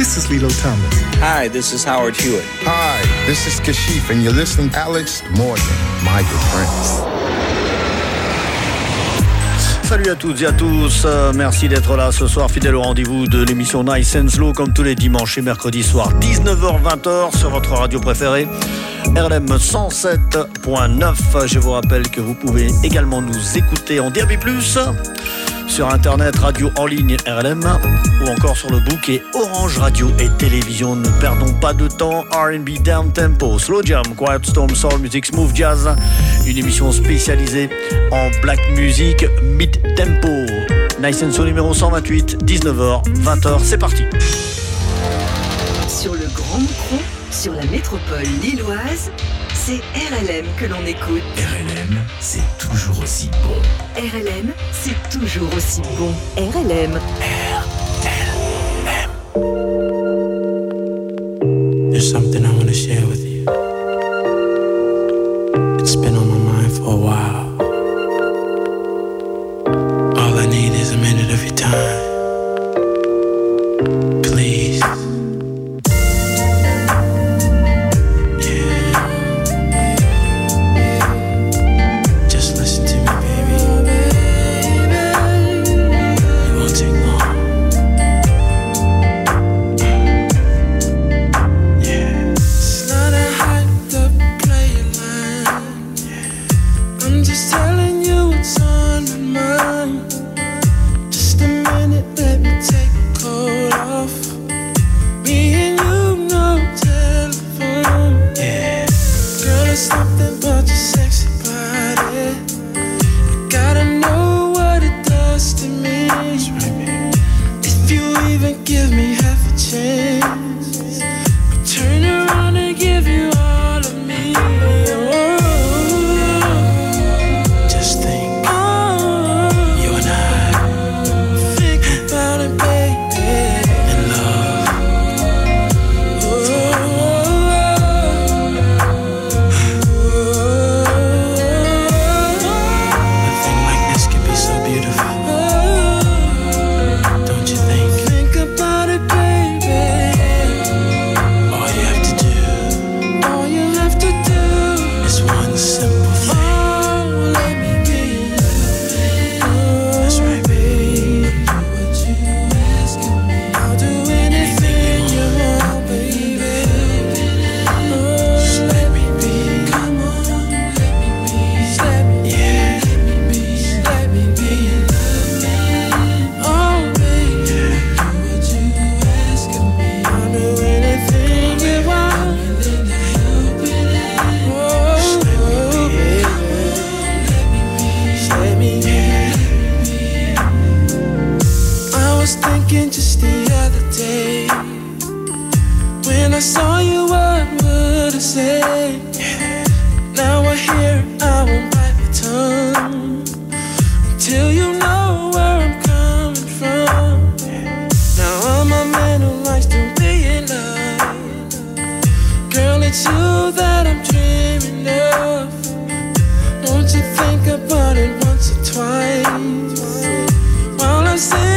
this is Lilo Thomas. Hi, this is Howard Hewitt. Hi, this is Kashif, and you're listening to Alex Morgan, my good friends. Salut à toutes et à tous, euh, merci d'être là ce soir, fidèle au rendez-vous de l'émission Nice and Slow comme tous les dimanches et mercredis soirs, 19h-20h sur votre radio préférée, RLM 107.9. Je vous rappelle que vous pouvez également nous écouter en DAB+, sur internet, radio en ligne RLM ou encore sur le bouquet Orange Radio et Télévision. Ne perdons pas de temps. RB Down Tempo, Slow Jam, Quiet Storm, Soul Music, Smooth Jazz. Une émission spécialisée en black music mid tempo. Nice and Soul numéro 128, 19h, 20h. C'est parti. Sur la métropole lilloise, c'est RLM que l'on écoute. RLM, c'est toujours aussi bon. RLM, c'est toujours aussi bon. RLM. RLM. There's something I want to share with you. It's been to say. Now I hear I won't bite my tongue until you know where I'm coming from. Now I'm a man who likes to be in love, girl, it's you that I'm dreaming of. Won't you think about it once or twice while I say?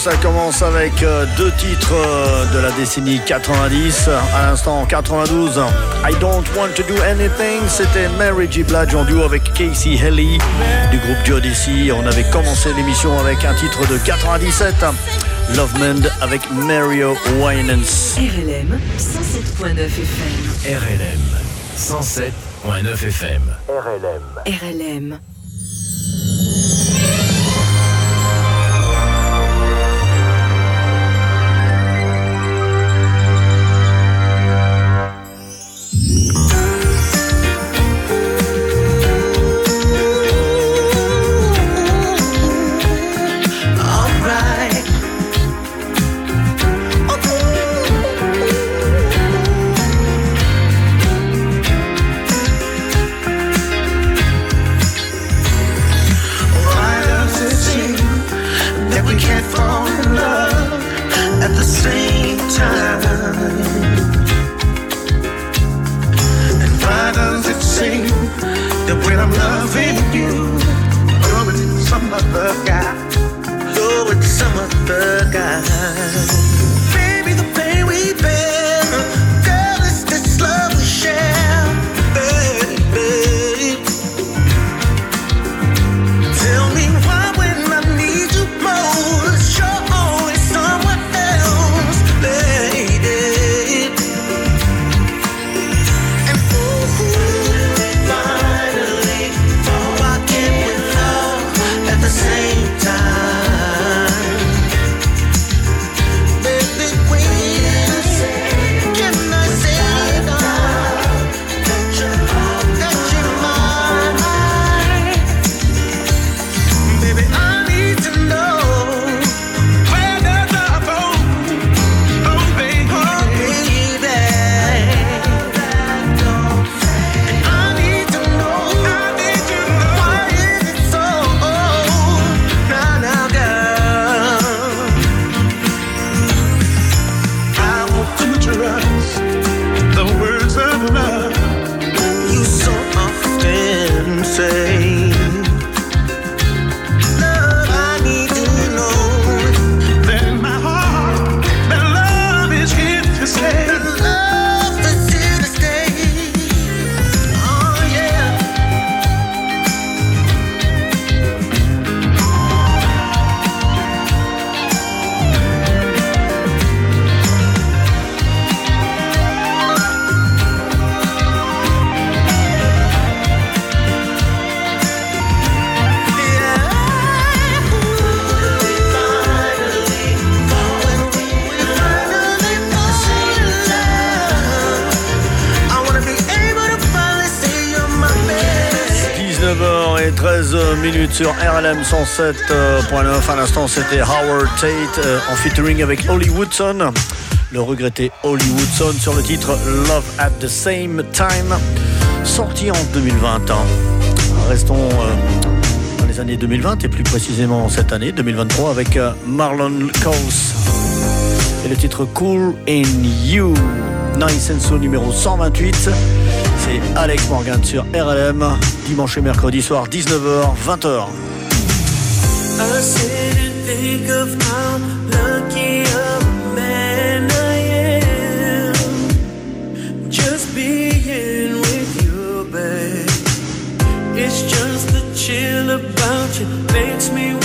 Ça commence avec euh, deux titres euh, de la décennie 90. À l'instant, 92, I Don't Want to Do Anything, c'était Mary J. Blige en duo avec Casey Haley du groupe Geodesy. On avait commencé l'émission avec un titre de 97, Love Mend avec Mario Winans. RLM 107.9 FM. RLM 107.9 FM. RLM. RLM. Minutes sur RLM 107.9. À l'instant, c'était Howard Tate euh, en featuring avec Holly Woodson. Le regretté Holly Woodson sur le titre Love at the Same Time, sorti en 2020. Restons euh, dans les années 2020 et plus précisément cette année 2023 avec euh, Marlon Coase et le titre Cool in You. Nice and So numéro 128. C'est Alex Morgan sur RLM, dimanche et mercredi soir, 19h, 20h. It's just the chill about you makes me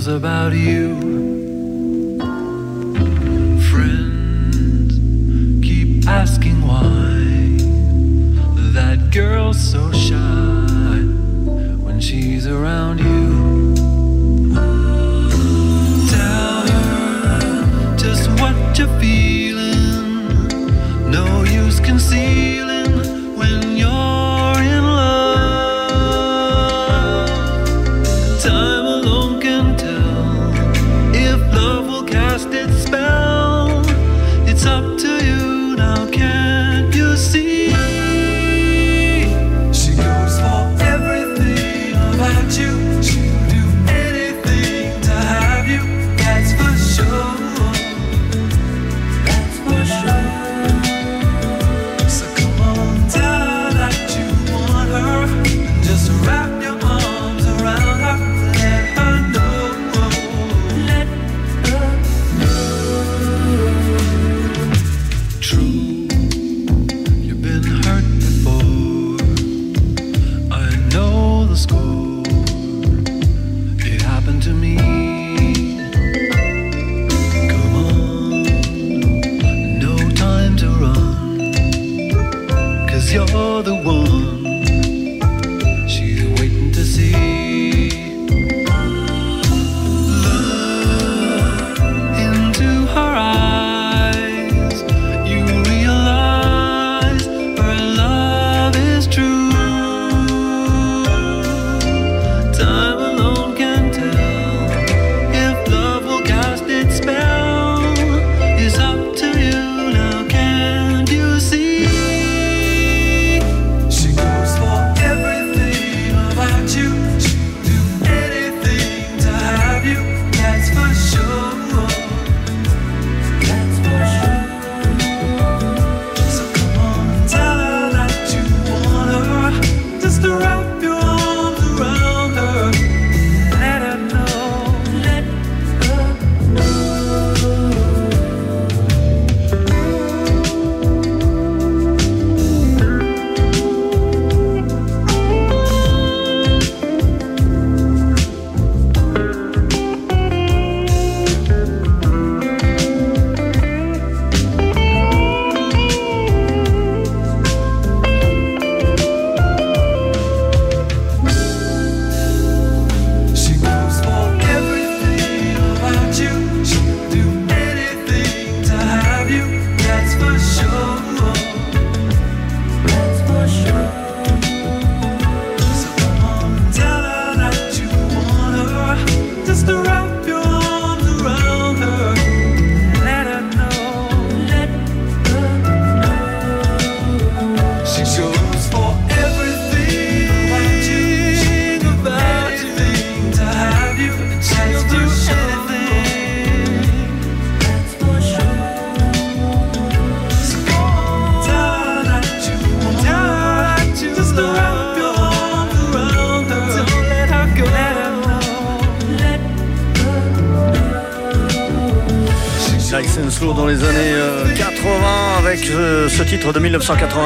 feels about you. Friends keep asking why that girl's so shy when she's around you.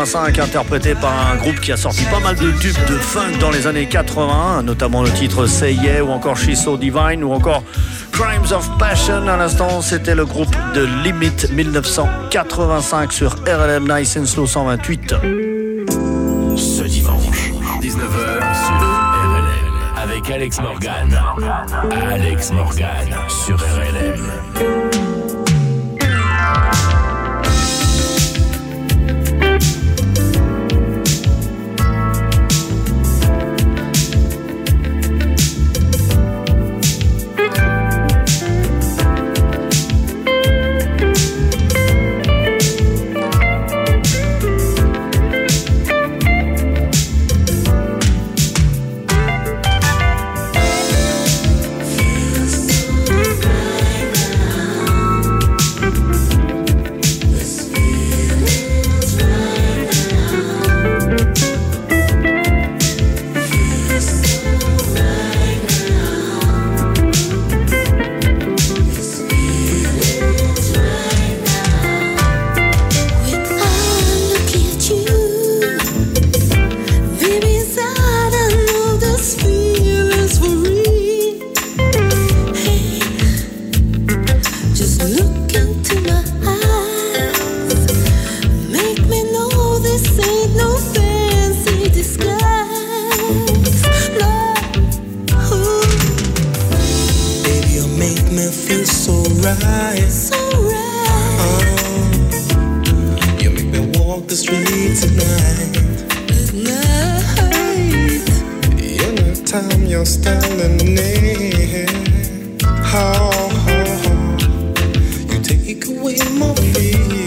85, interprété par un groupe qui a sorti pas mal de tubes de funk dans les années 80, notamment le titre Say Yeah ou encore She's So Divine ou encore Crimes of Passion. À l'instant, c'était le groupe de Limit 1985 sur RLM Nice and Slow 128. Ce dimanche, 19h sur RLM avec Alex Morgan. Alex Morgan sur RLM. with my feet.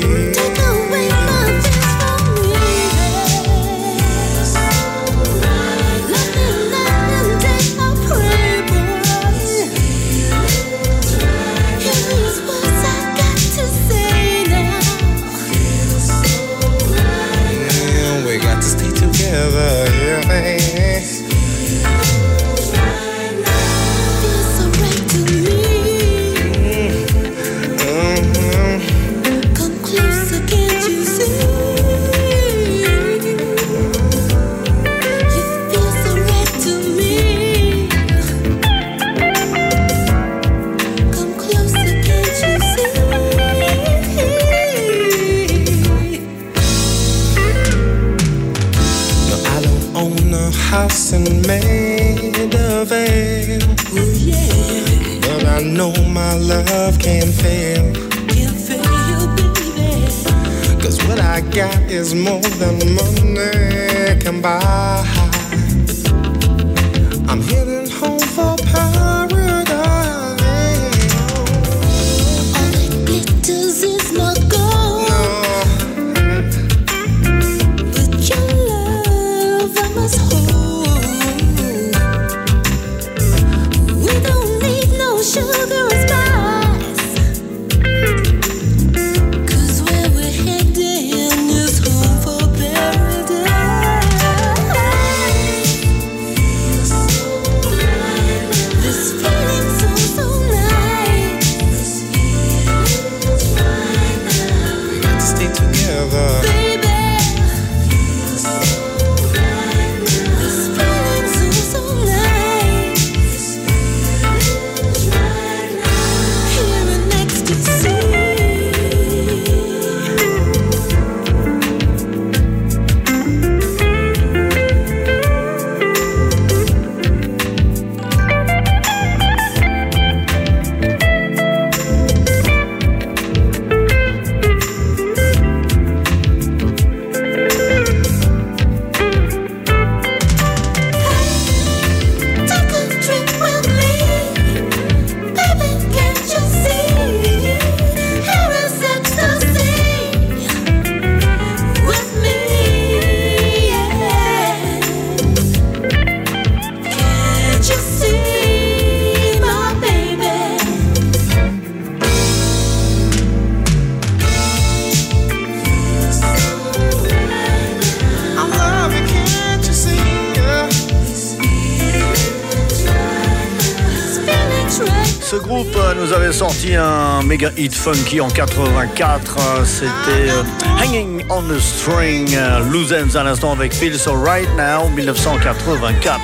méga hit funky en 84. Euh, c'était euh, Hanging on the String, euh, Loosens à l'instant avec Phil So Right Now, 1984.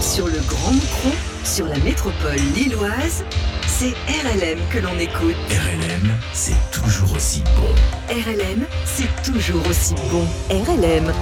Sur le Grand Micro, sur la métropole lilloise, c'est RLM que l'on écoute. RLM, c'est toujours aussi bon. RLM, c'est toujours aussi bon. RLM,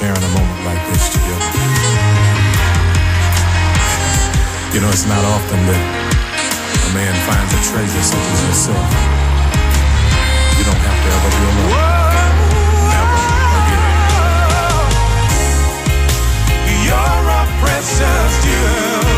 sharing a moment like this together. You know, it's not often that a man finds a treasure such as yourself. You don't have to ever be alone. Again. You're a precious jewel.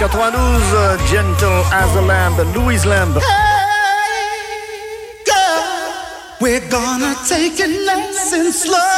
92, Gentle as a Lamb, Louise Lamb. Hey, girl, we're gonna take it nice and slow.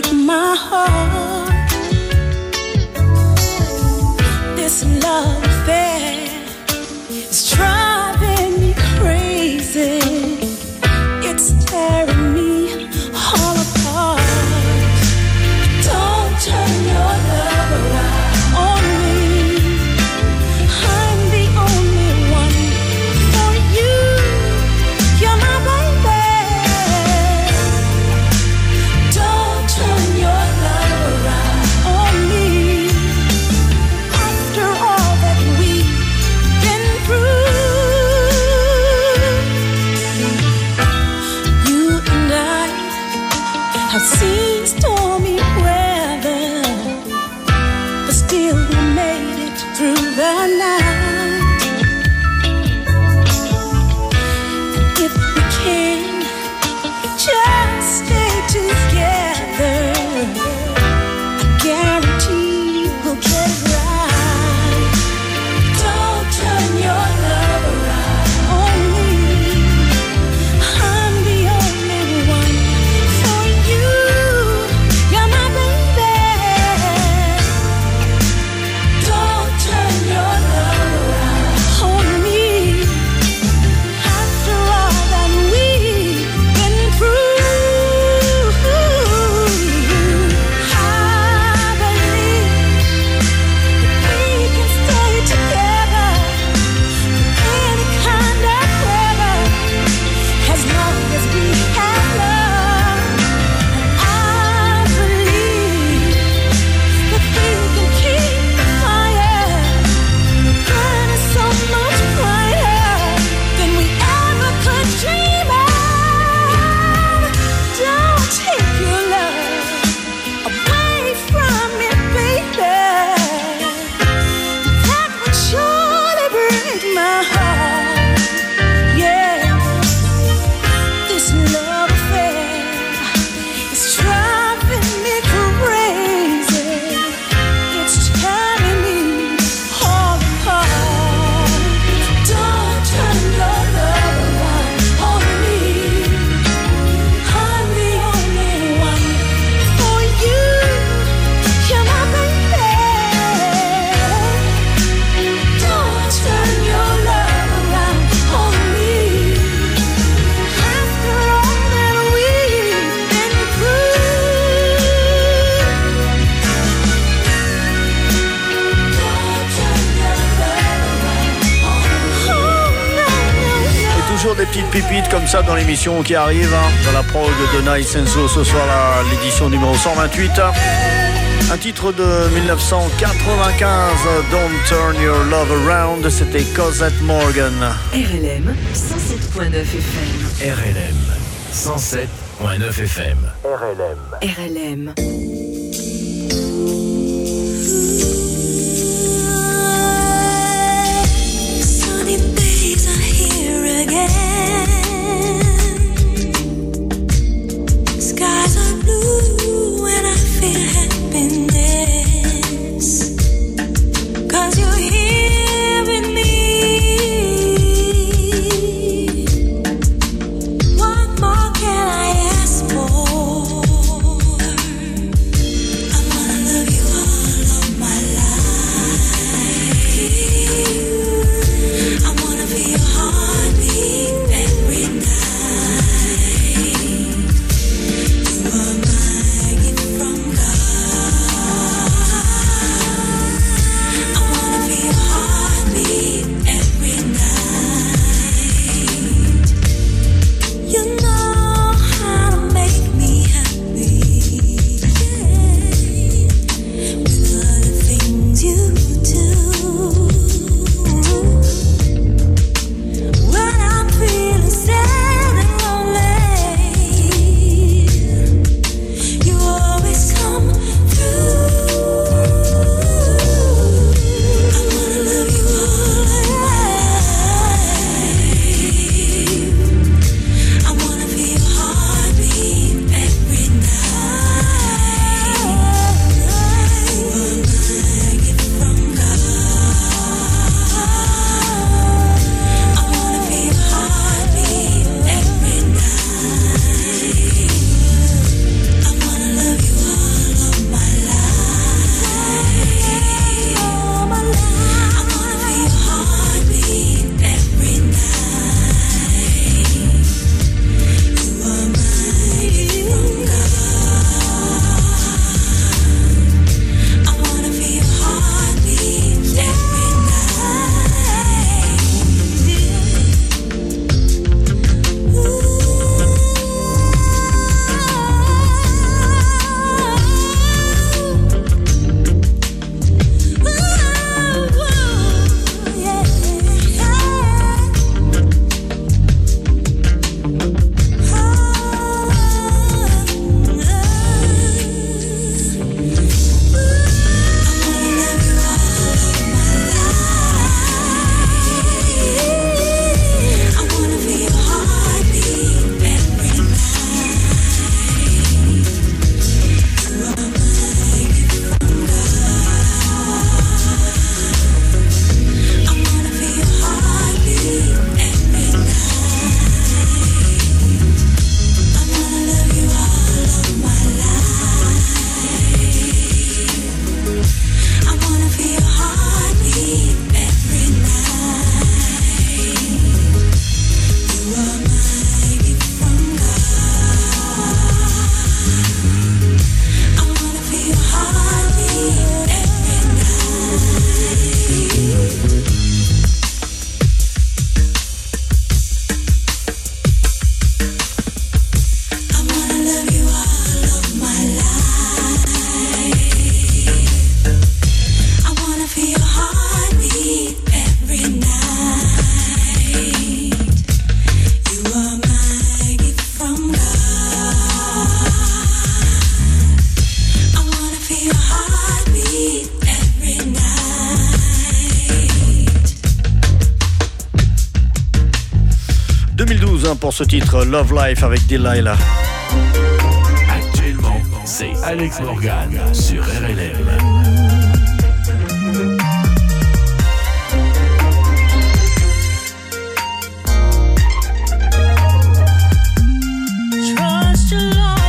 break my heart. dans l'émission qui arrive, hein, dans la prog de Nice Senso ce soir, l'édition numéro 128. Un titre de 1995, Don't Turn Your Love Around, c'était Cosette Morgan. RLM 107.9 FM. RLM 107.9 FM. RLM. RLM. ce titre, Love Life avec Delilah. Actuellement, c'est Alex Morgan sur RLM. trust your love.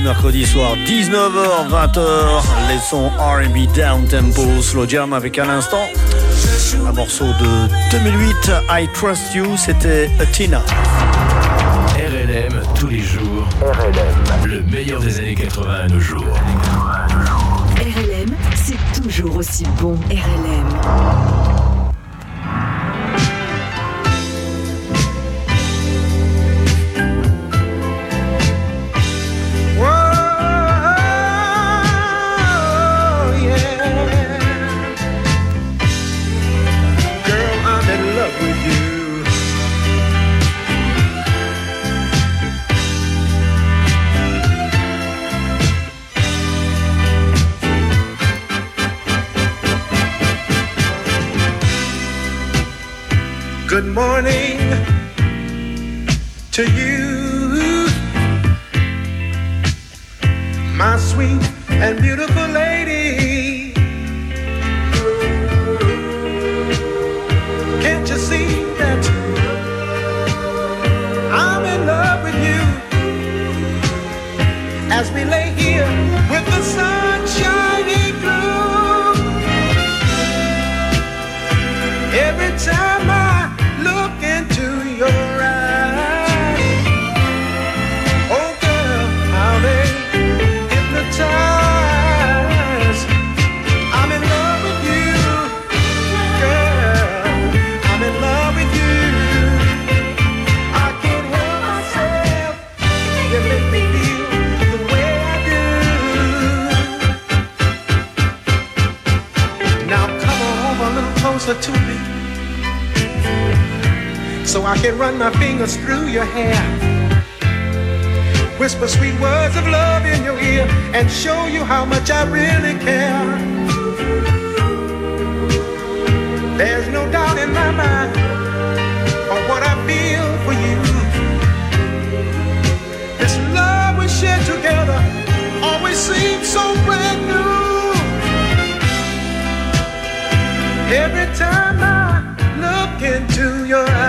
mercredi soir 19h 20h les sons R&B down tempo slow jam avec un instant un morceau de 2008 I Trust You c'était Tina. RLM tous les jours. RLM le meilleur des années 80 à nos jours. RLM c'est toujours aussi bon. RLM to you, my sweet and beautiful lady. so I can run my fingers through your hair. Whisper sweet words of love in your ear and show you how much I really care. There's no doubt in my mind of what I feel for you. This love we share together always seems so brand new. Every time I look into your eyes.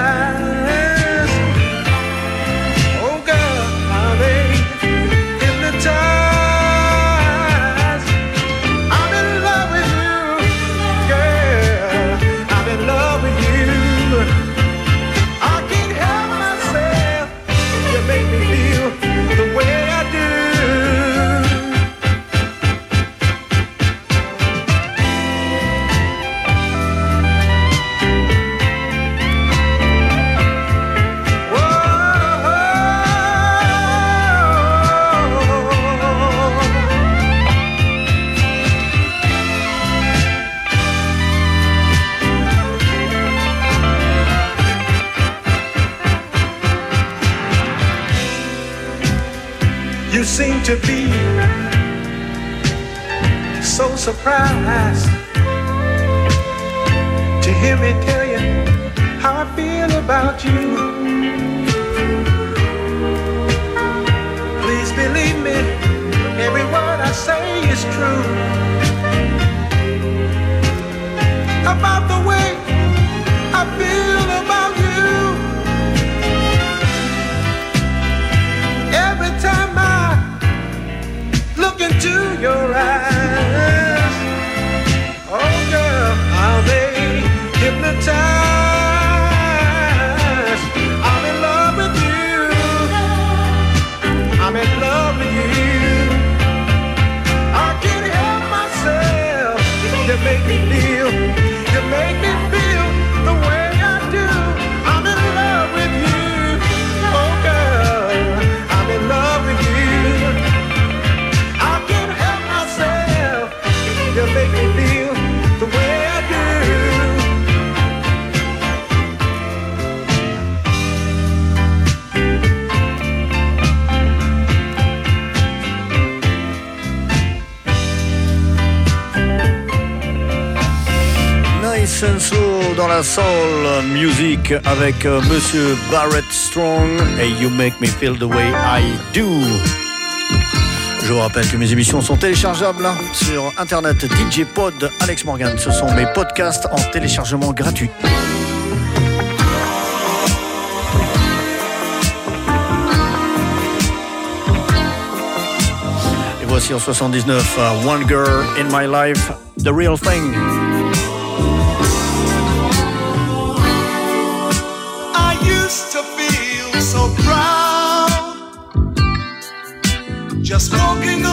surprised to hear me tell you how I feel about you. Please believe me, every word I say is true. About the way I feel about you. Every time I look into your eyes. la soul music avec euh, Monsieur Barrett Strong et You Make Me Feel the Way I Do. Je vous rappelle que mes émissions sont téléchargeables hein, sur internet DJ Pod Alex Morgan. Ce sont mes podcasts en téléchargement gratuit. Et voici en 79 euh, One Girl in My Life, The Real Thing. smoking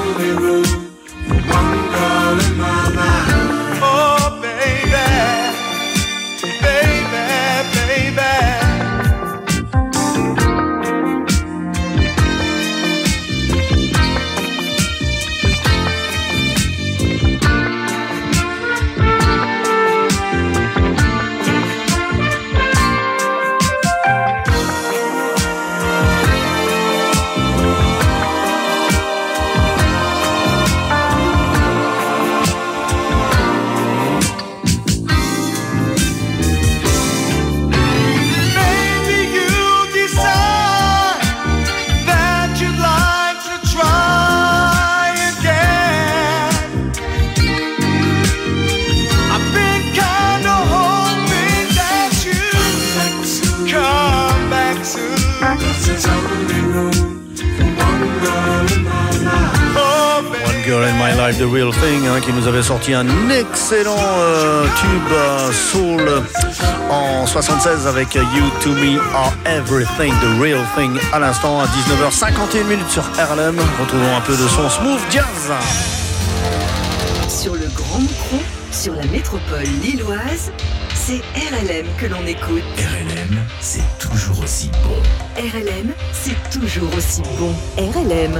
sorti un excellent euh, tube euh, soul en 76 avec You To Me Are Everything, The Real Thing à l'instant à 19h51 minutes sur RLM. Retrouvons un peu de son smooth jazz. Sur le Grand Micron, sur la métropole lilloise, c'est RLM que l'on écoute. RLM, c'est toujours aussi bon. RLM, c'est toujours aussi bon. RLM.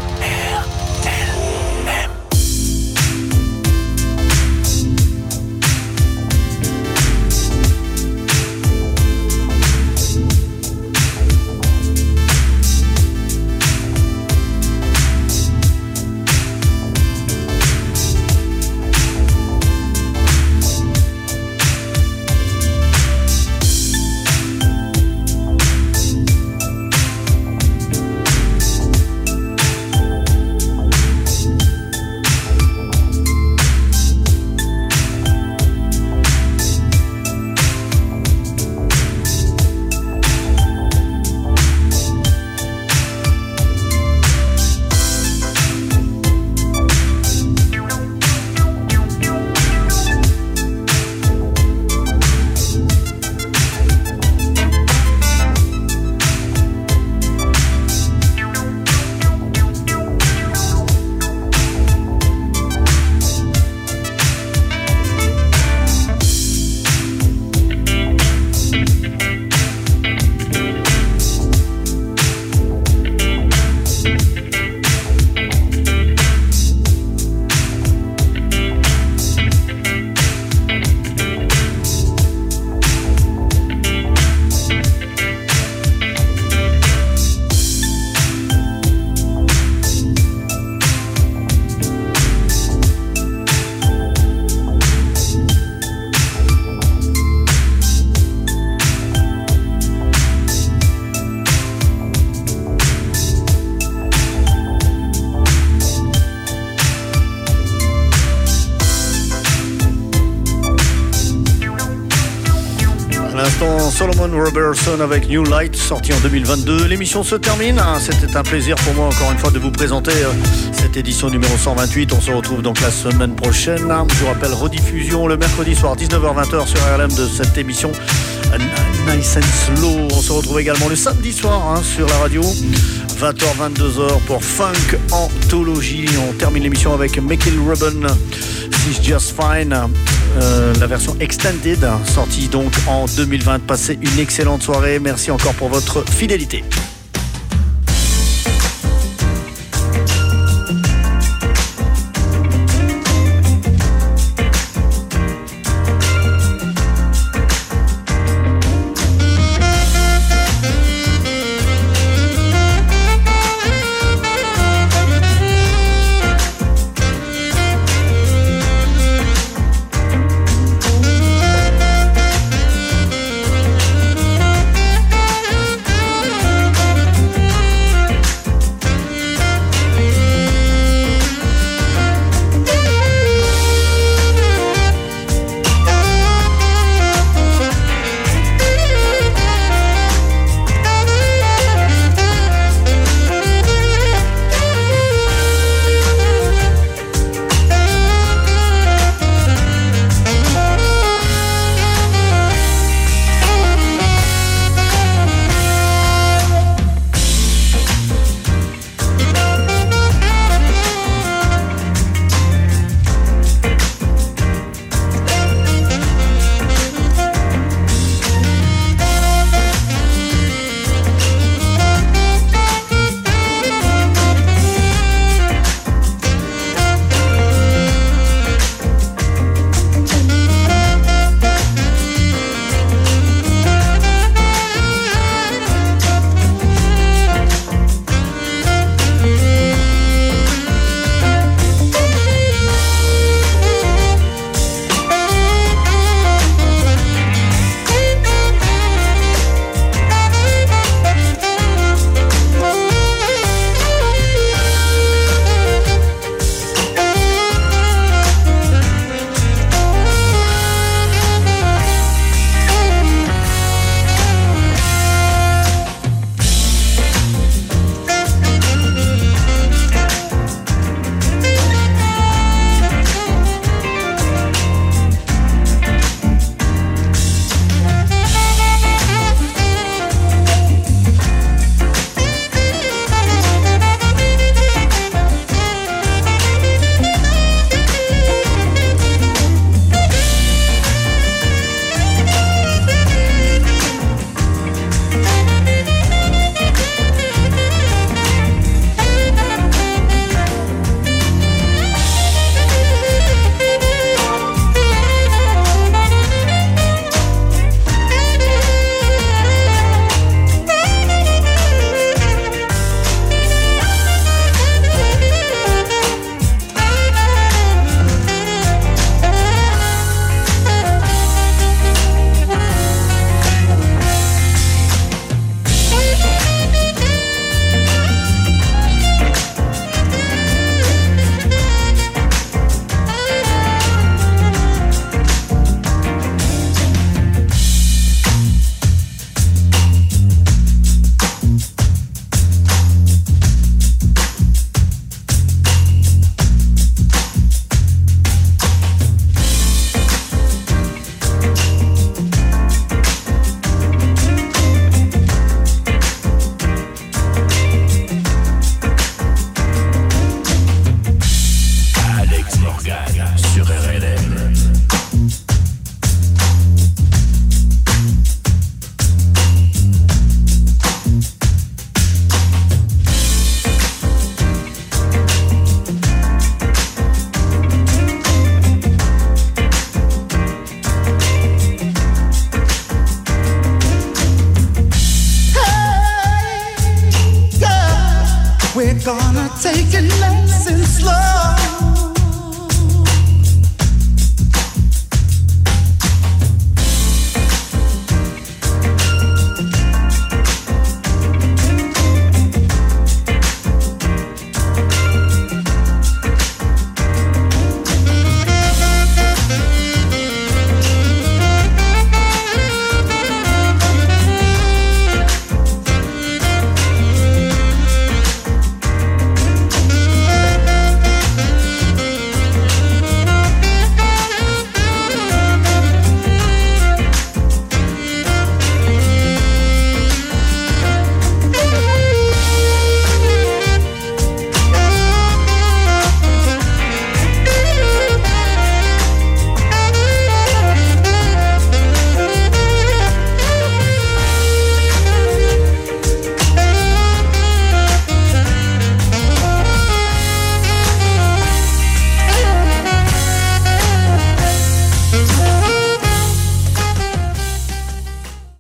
Robertson avec New Light, sorti en 2022. L'émission se termine. hein. C'était un plaisir pour moi, encore une fois, de vous présenter euh, cette édition numéro 128. On se retrouve donc la semaine prochaine. Je vous rappelle, rediffusion le mercredi soir, 19h-20h sur RLM de cette émission Nice and Slow. On se retrouve également le samedi soir hein, sur la radio. 20h-22h pour Funk Anthology. On termine l'émission avec Michael Rubin, She's Just Fine, euh, la version extended, sortie donc en 2020. Passez une excellente soirée. Merci encore pour votre fidélité.